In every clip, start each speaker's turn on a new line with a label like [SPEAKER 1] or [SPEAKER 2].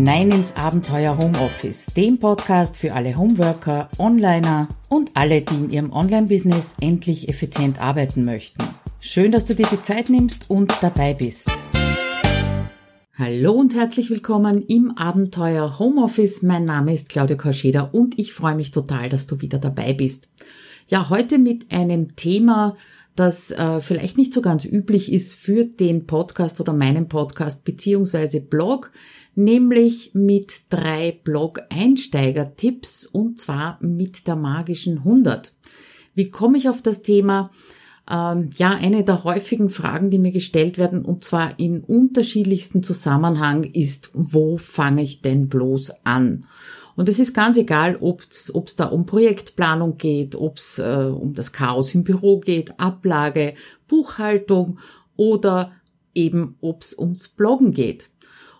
[SPEAKER 1] hinein ins Abenteuer Homeoffice, dem Podcast für alle Homeworker, Onliner und alle, die in ihrem Online-Business endlich effizient arbeiten möchten. Schön, dass du dir die Zeit nimmst und dabei bist. Hallo und herzlich willkommen im Abenteuer Homeoffice. Mein Name ist Claudia Korscheder und ich freue mich total, dass du wieder dabei bist. Ja, heute mit einem Thema, das äh, vielleicht nicht so ganz üblich ist für den Podcast oder meinen Podcast beziehungsweise Blog, nämlich mit drei Blog-Einsteiger-Tipps und zwar mit der magischen 100. Wie komme ich auf das Thema? Ähm, ja, eine der häufigen Fragen, die mir gestellt werden, und zwar in unterschiedlichsten Zusammenhang, ist, wo fange ich denn bloß an? Und es ist ganz egal, ob es da um Projektplanung geht, ob es äh, um das Chaos im Büro geht, Ablage, Buchhaltung oder eben ob es ums Bloggen geht.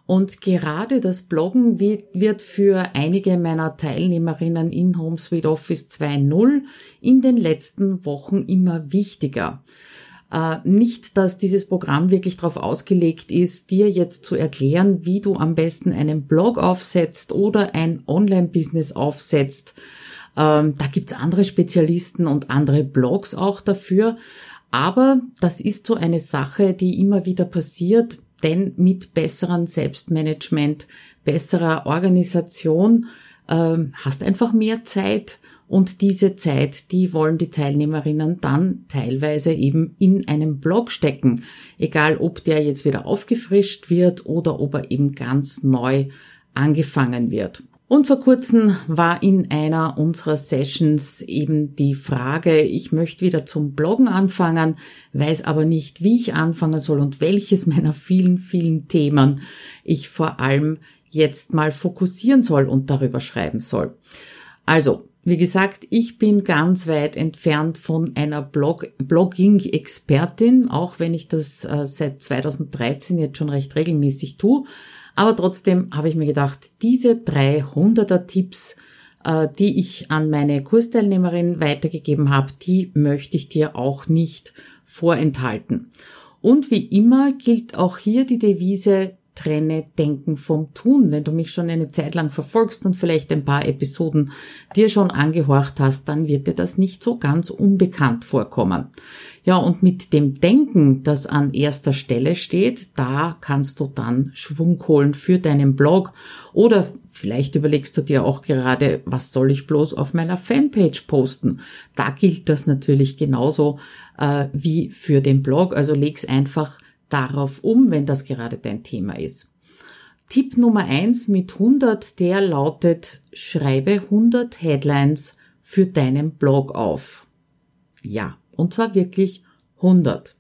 [SPEAKER 1] Und gerade das Bloggen wird für einige meiner Teilnehmerinnen in HomeSuite Office 2.0 in den letzten Wochen immer wichtiger. Äh, nicht, dass dieses Programm wirklich darauf ausgelegt ist, dir jetzt zu erklären, wie du am besten einen Blog aufsetzt oder ein Online-Business aufsetzt. Ähm, da gibt's andere Spezialisten und andere Blogs auch dafür. Aber das ist so eine Sache, die immer wieder passiert denn mit besserem Selbstmanagement, besserer Organisation äh, hast einfach mehr Zeit und diese Zeit, die wollen die Teilnehmerinnen dann teilweise eben in einem Blog stecken, egal ob der jetzt wieder aufgefrischt wird oder ob er eben ganz neu angefangen wird. Und vor kurzem war in einer unserer Sessions eben die Frage, ich möchte wieder zum Bloggen anfangen, weiß aber nicht, wie ich anfangen soll und welches meiner vielen, vielen Themen ich vor allem jetzt mal fokussieren soll und darüber schreiben soll. Also, wie gesagt, ich bin ganz weit entfernt von einer Blog Blogging-Expertin, auch wenn ich das äh, seit 2013 jetzt schon recht regelmäßig tue. Aber trotzdem habe ich mir gedacht, diese 300er Tipps, äh, die ich an meine Kursteilnehmerin weitergegeben habe, die möchte ich dir auch nicht vorenthalten. Und wie immer gilt auch hier die Devise, trenne Denken vom Tun. Wenn du mich schon eine Zeit lang verfolgst und vielleicht ein paar Episoden dir schon angehorcht hast, dann wird dir das nicht so ganz unbekannt vorkommen. Ja, und mit dem Denken, das an erster Stelle steht, da kannst du dann Schwung holen für deinen Blog oder vielleicht überlegst du dir auch gerade, was soll ich bloß auf meiner Fanpage posten? Da gilt das natürlich genauso äh, wie für den Blog. Also leg's einfach darauf um, wenn das gerade dein Thema ist. Tipp Nummer eins mit 100, der lautet, schreibe 100 Headlines für deinen Blog auf. Ja, und zwar wirklich 100.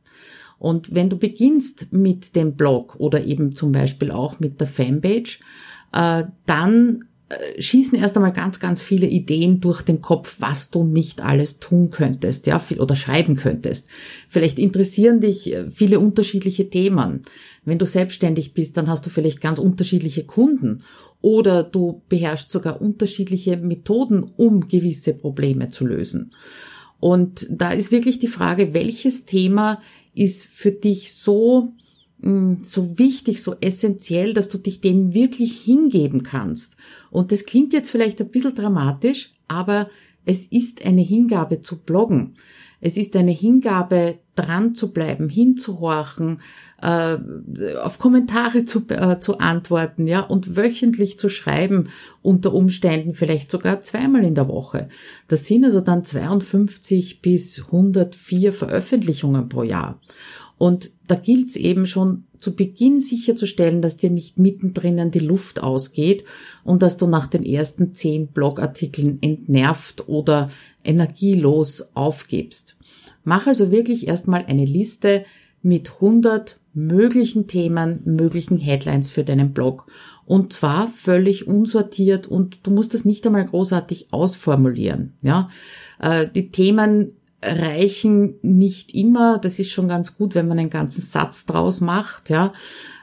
[SPEAKER 1] Und wenn du beginnst mit dem Blog oder eben zum Beispiel auch mit der Fanpage, äh, dann schießen erst einmal ganz, ganz viele Ideen durch den Kopf, was du nicht alles tun könntest, ja, oder schreiben könntest. Vielleicht interessieren dich äh, viele unterschiedliche Themen. Wenn du selbstständig bist, dann hast du vielleicht ganz unterschiedliche Kunden oder du beherrschst sogar unterschiedliche Methoden, um gewisse Probleme zu lösen. Und da ist wirklich die Frage, welches Thema ist für dich so, so wichtig, so essentiell, dass du dich dem wirklich hingeben kannst. Und das klingt jetzt vielleicht ein bisschen dramatisch, aber es ist eine Hingabe zu bloggen. Es ist eine Hingabe, dran zu bleiben, hinzuhorchen, äh, auf Kommentare zu, äh, zu antworten, ja, und wöchentlich zu schreiben, unter Umständen vielleicht sogar zweimal in der Woche. Das sind also dann 52 bis 104 Veröffentlichungen pro Jahr. Und da gilt es eben schon zu Beginn sicherzustellen, dass dir nicht mittendrin die Luft ausgeht und dass du nach den ersten zehn Blogartikeln entnervt oder energielos aufgibst. Mach also wirklich erstmal eine Liste mit 100 möglichen Themen, möglichen Headlines für deinen Blog. Und zwar völlig unsortiert und du musst das nicht einmal großartig ausformulieren. Ja, äh, die Themen reichen nicht immer. Das ist schon ganz gut, wenn man einen ganzen Satz draus macht. Ja,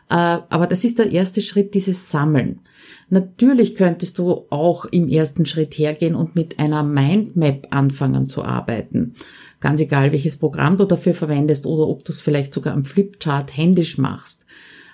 [SPEAKER 1] äh, aber das ist der erste Schritt, dieses Sammeln. Natürlich könntest du auch im ersten Schritt hergehen und mit einer Mindmap anfangen zu arbeiten. Ganz egal, welches Programm du dafür verwendest oder ob du es vielleicht sogar am Flipchart händisch machst.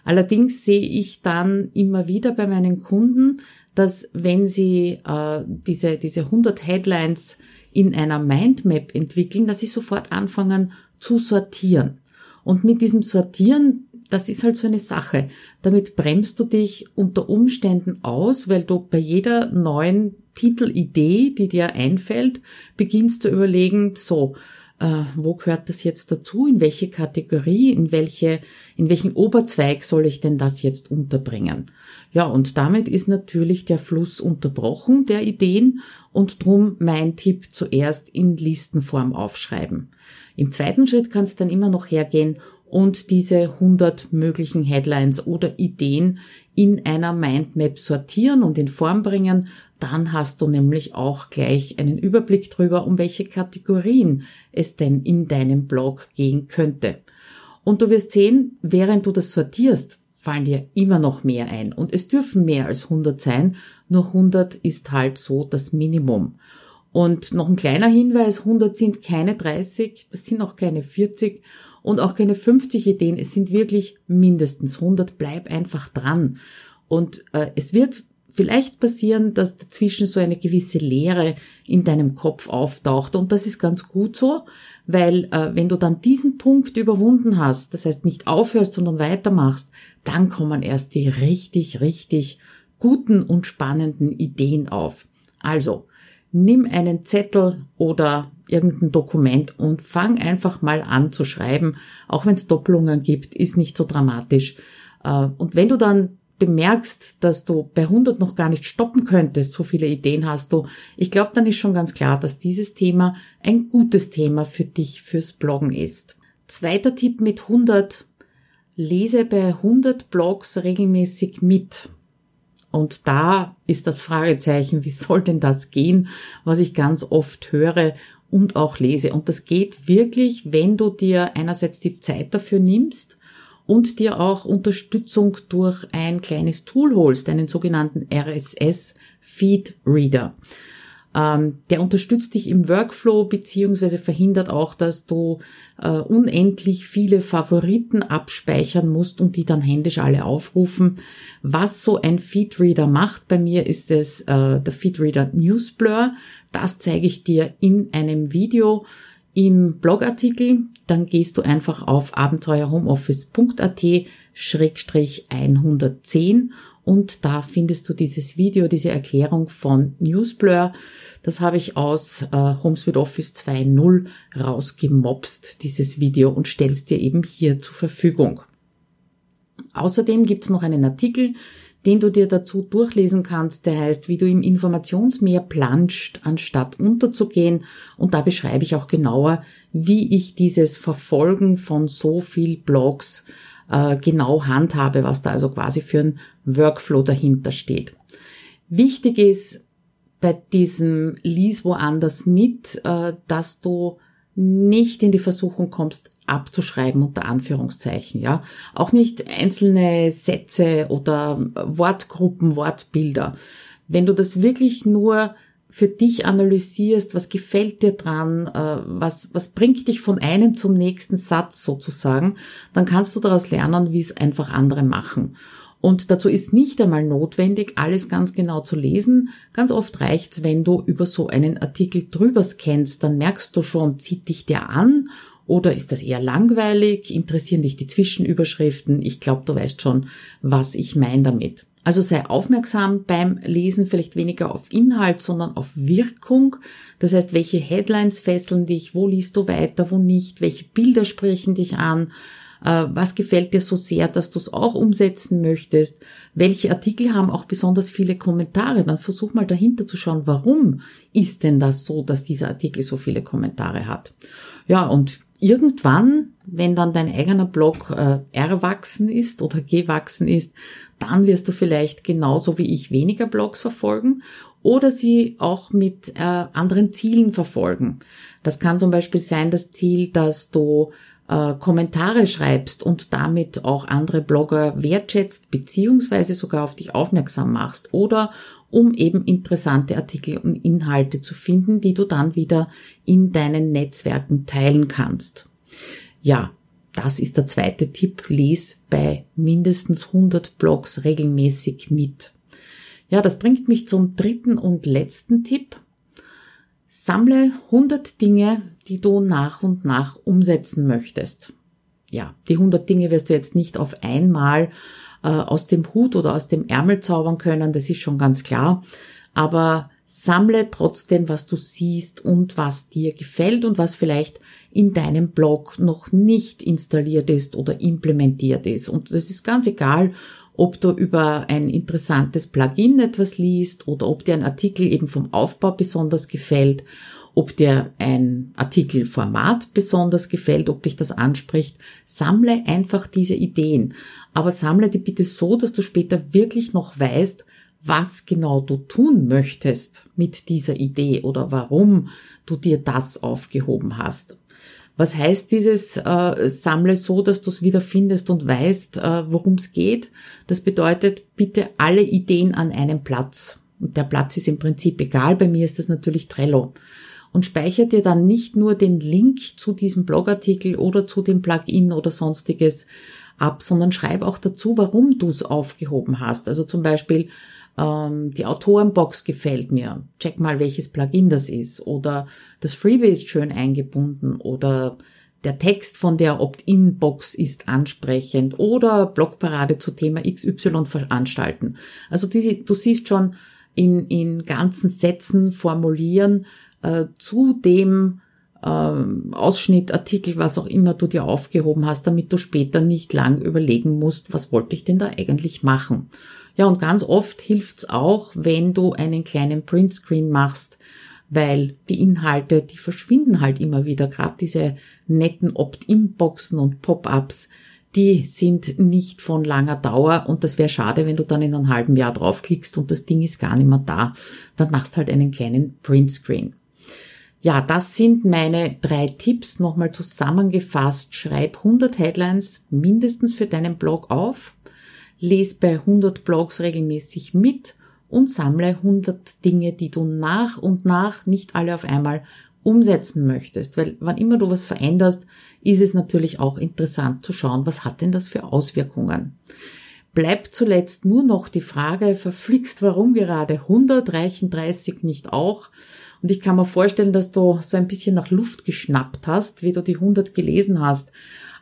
[SPEAKER 1] Allerdings sehe ich dann immer wieder bei meinen Kunden, dass wenn sie äh, diese, diese 100 Headlines in einer Mindmap entwickeln, dass sie sofort anfangen zu sortieren. Und mit diesem Sortieren, das ist halt so eine Sache. Damit bremst du dich unter Umständen aus, weil du bei jeder neuen Titelidee, die dir einfällt, beginnst zu überlegen, so, äh, wo gehört das jetzt dazu, in welche Kategorie, in welche, in welchen Oberzweig soll ich denn das jetzt unterbringen? Ja, und damit ist natürlich der Fluss unterbrochen der Ideen und drum mein Tipp zuerst in Listenform aufschreiben. Im zweiten Schritt kannst du dann immer noch hergehen und diese 100 möglichen Headlines oder Ideen in einer Mindmap sortieren und in Form bringen. Dann hast du nämlich auch gleich einen Überblick darüber, um welche Kategorien es denn in deinem Blog gehen könnte. Und du wirst sehen, während du das sortierst, fallen dir immer noch mehr ein. Und es dürfen mehr als 100 sein. Nur 100 ist halt so das Minimum. Und noch ein kleiner Hinweis, 100 sind keine 30, das sind auch keine 40 und auch keine 50 Ideen. Es sind wirklich mindestens 100. Bleib einfach dran. Und äh, es wird vielleicht passieren, dass dazwischen so eine gewisse Leere in deinem Kopf auftaucht. Und das ist ganz gut so, weil äh, wenn du dann diesen Punkt überwunden hast, das heißt nicht aufhörst, sondern weitermachst, dann kommen erst die richtig, richtig guten und spannenden Ideen auf. Also, nimm einen Zettel oder irgendein Dokument und fang einfach mal an zu schreiben. Auch wenn es Doppelungen gibt, ist nicht so dramatisch. Äh, und wenn du dann bemerkst, dass du bei 100 noch gar nicht stoppen könntest, so viele Ideen hast du, ich glaube, dann ist schon ganz klar, dass dieses Thema ein gutes Thema für dich fürs Bloggen ist. Zweiter Tipp mit 100. Lese bei 100 Blogs regelmäßig mit. Und da ist das Fragezeichen, wie soll denn das gehen, was ich ganz oft höre und auch lese. Und das geht wirklich, wenn du dir einerseits die Zeit dafür nimmst und dir auch Unterstützung durch ein kleines Tool holst, einen sogenannten RSS Feed Reader. Ähm, der unterstützt dich im Workflow beziehungsweise verhindert auch, dass du äh, unendlich viele Favoriten abspeichern musst und die dann händisch alle aufrufen. Was so ein Feedreader macht, bei mir ist es äh, der Feedreader Newsblur. Das zeige ich dir in einem Video im Blogartikel. Dann gehst du einfach auf abenteuerhomeoffice.at 110 und da findest du dieses Video, diese Erklärung von Newsblur. Das habe ich aus äh, HomeSuite Office 2.0 rausgemopst, dieses Video, und stellst dir eben hier zur Verfügung. Außerdem gibt's noch einen Artikel, den du dir dazu durchlesen kannst, der heißt, wie du im Informationsmeer planscht, anstatt unterzugehen. Und da beschreibe ich auch genauer, wie ich dieses Verfolgen von so viel Blogs äh, genau handhabe, was da also quasi für ein Workflow dahinter steht. Wichtig ist bei diesem Lies woanders mit, äh, dass du nicht in die Versuchung kommst, abzuschreiben unter Anführungszeichen, ja. Auch nicht einzelne Sätze oder Wortgruppen, Wortbilder. Wenn du das wirklich nur für dich analysierst, was gefällt dir dran, äh, was, was bringt dich von einem zum nächsten Satz sozusagen, dann kannst du daraus lernen, wie es einfach andere machen. Und dazu ist nicht einmal notwendig, alles ganz genau zu lesen. Ganz oft reicht's, wenn du über so einen Artikel drüber scannst, dann merkst du schon, zieht dich der an oder ist das eher langweilig, interessieren dich die Zwischenüberschriften. Ich glaube, du weißt schon, was ich meine damit. Also sei aufmerksam beim Lesen, vielleicht weniger auf Inhalt, sondern auf Wirkung. Das heißt, welche Headlines fesseln dich, wo liest du weiter, wo nicht, welche Bilder sprechen dich an, was gefällt dir so sehr, dass du es auch umsetzen möchtest, welche Artikel haben auch besonders viele Kommentare. Dann versuch mal dahinter zu schauen, warum ist denn das so, dass dieser Artikel so viele Kommentare hat. Ja, und irgendwann, wenn dann dein eigener Blog äh, erwachsen ist oder gewachsen ist, dann wirst du vielleicht genauso wie ich weniger Blogs verfolgen oder sie auch mit äh, anderen Zielen verfolgen. Das kann zum Beispiel sein das Ziel, dass du äh, Kommentare schreibst und damit auch andere Blogger wertschätzt beziehungsweise sogar auf dich aufmerksam machst oder um eben interessante Artikel und Inhalte zu finden, die du dann wieder in deinen Netzwerken teilen kannst. Ja, das ist der zweite Tipp, les bei mindestens 100 Blogs regelmäßig mit. Ja, das bringt mich zum dritten und letzten Tipp. Sammle 100 Dinge, die du nach und nach umsetzen möchtest. Ja, die 100 Dinge wirst du jetzt nicht auf einmal äh, aus dem Hut oder aus dem Ärmel zaubern können, das ist schon ganz klar. Aber sammle trotzdem, was du siehst und was dir gefällt und was vielleicht in deinem Blog noch nicht installiert ist oder implementiert ist. Und das ist ganz egal, ob du über ein interessantes Plugin etwas liest oder ob dir ein Artikel eben vom Aufbau besonders gefällt, ob dir ein Artikelformat besonders gefällt, ob dich das anspricht. Sammle einfach diese Ideen. Aber sammle die bitte so, dass du später wirklich noch weißt, was genau du tun möchtest mit dieser Idee oder warum du dir das aufgehoben hast. Was heißt dieses äh, Sammle so, dass du es wieder findest und weißt, äh, worum es geht? Das bedeutet bitte alle Ideen an einem Platz. Und der Platz ist im Prinzip egal. Bei mir ist das natürlich Trello. Und speicher dir dann nicht nur den Link zu diesem Blogartikel oder zu dem Plugin oder sonstiges ab, sondern schreib auch dazu, warum du es aufgehoben hast. Also zum Beispiel, ähm, die Autorenbox gefällt mir. Check mal, welches Plugin das ist. Oder das Freebie ist schön eingebunden. Oder der Text von der Opt-in-Box ist ansprechend. Oder Blogparade zu Thema XY veranstalten. Also die, du siehst schon in, in ganzen Sätzen formulieren äh, zu dem ähm, Ausschnitt, Artikel, was auch immer du dir aufgehoben hast, damit du später nicht lang überlegen musst, was wollte ich denn da eigentlich machen. Ja, und ganz oft hilft's auch, wenn du einen kleinen Printscreen machst, weil die Inhalte, die verschwinden halt immer wieder. Gerade diese netten Opt-in-Boxen und Pop-ups, die sind nicht von langer Dauer und das wäre schade, wenn du dann in einem halben Jahr draufklickst und das Ding ist gar nicht mehr da. Dann machst halt einen kleinen Printscreen. Ja, das sind meine drei Tipps. Nochmal zusammengefasst. Schreib 100 Headlines mindestens für deinen Blog auf lese bei 100 Blogs regelmäßig mit und sammle 100 Dinge, die du nach und nach, nicht alle auf einmal, umsetzen möchtest. Weil wann immer du was veränderst, ist es natürlich auch interessant zu schauen, was hat denn das für Auswirkungen. Bleibt zuletzt nur noch die Frage, verflixt, warum gerade 100 reichen 30 nicht auch? Und ich kann mir vorstellen, dass du so ein bisschen nach Luft geschnappt hast, wie du die 100 gelesen hast.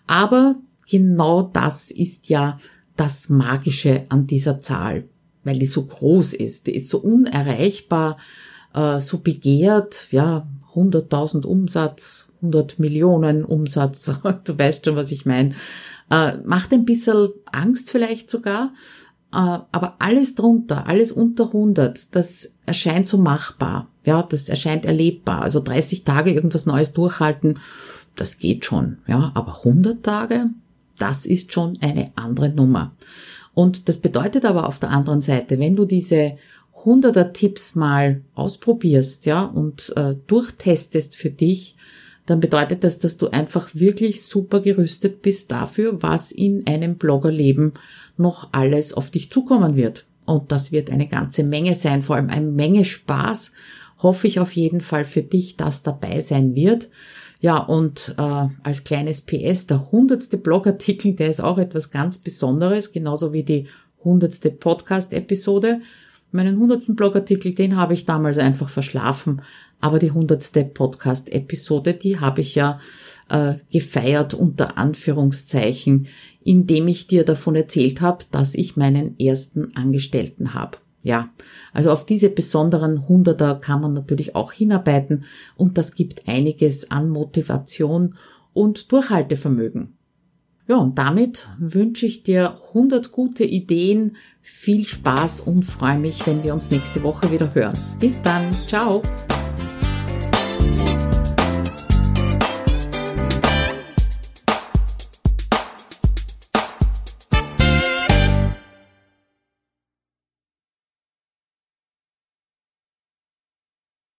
[SPEAKER 1] Aber genau das ist ja das Magische an dieser Zahl, weil die so groß ist, die ist so unerreichbar, äh, so begehrt, ja, 100.000 Umsatz, 100 Millionen Umsatz, du weißt schon, was ich meine. Äh, macht ein bisschen Angst vielleicht sogar, äh, aber alles drunter, alles unter 100, das erscheint so machbar, ja, das erscheint erlebbar. Also 30 Tage irgendwas Neues durchhalten, das geht schon, ja, aber 100 Tage, das ist schon eine andere Nummer. Und das bedeutet aber auf der anderen Seite, wenn du diese hunderter Tipps mal ausprobierst, ja, und äh, durchtestest für dich, dann bedeutet das, dass du einfach wirklich super gerüstet bist dafür, was in einem Bloggerleben noch alles auf dich zukommen wird. Und das wird eine ganze Menge sein, vor allem eine Menge Spaß, hoffe ich auf jeden Fall für dich, dass dabei sein wird. Ja, und äh, als kleines PS, der hundertste Blogartikel, der ist auch etwas ganz Besonderes, genauso wie die hundertste Podcast-Episode. Meinen hundertsten Blogartikel, den habe ich damals einfach verschlafen, aber die hundertste Podcast-Episode, die habe ich ja äh, gefeiert unter Anführungszeichen, indem ich dir davon erzählt habe, dass ich meinen ersten Angestellten habe. Ja, also auf diese besonderen Hunderter kann man natürlich auch hinarbeiten und das gibt einiges an Motivation und Durchhaltevermögen. Ja, und damit wünsche ich dir 100 gute Ideen, viel Spaß und freue mich, wenn wir uns nächste Woche wieder hören. Bis dann, ciao!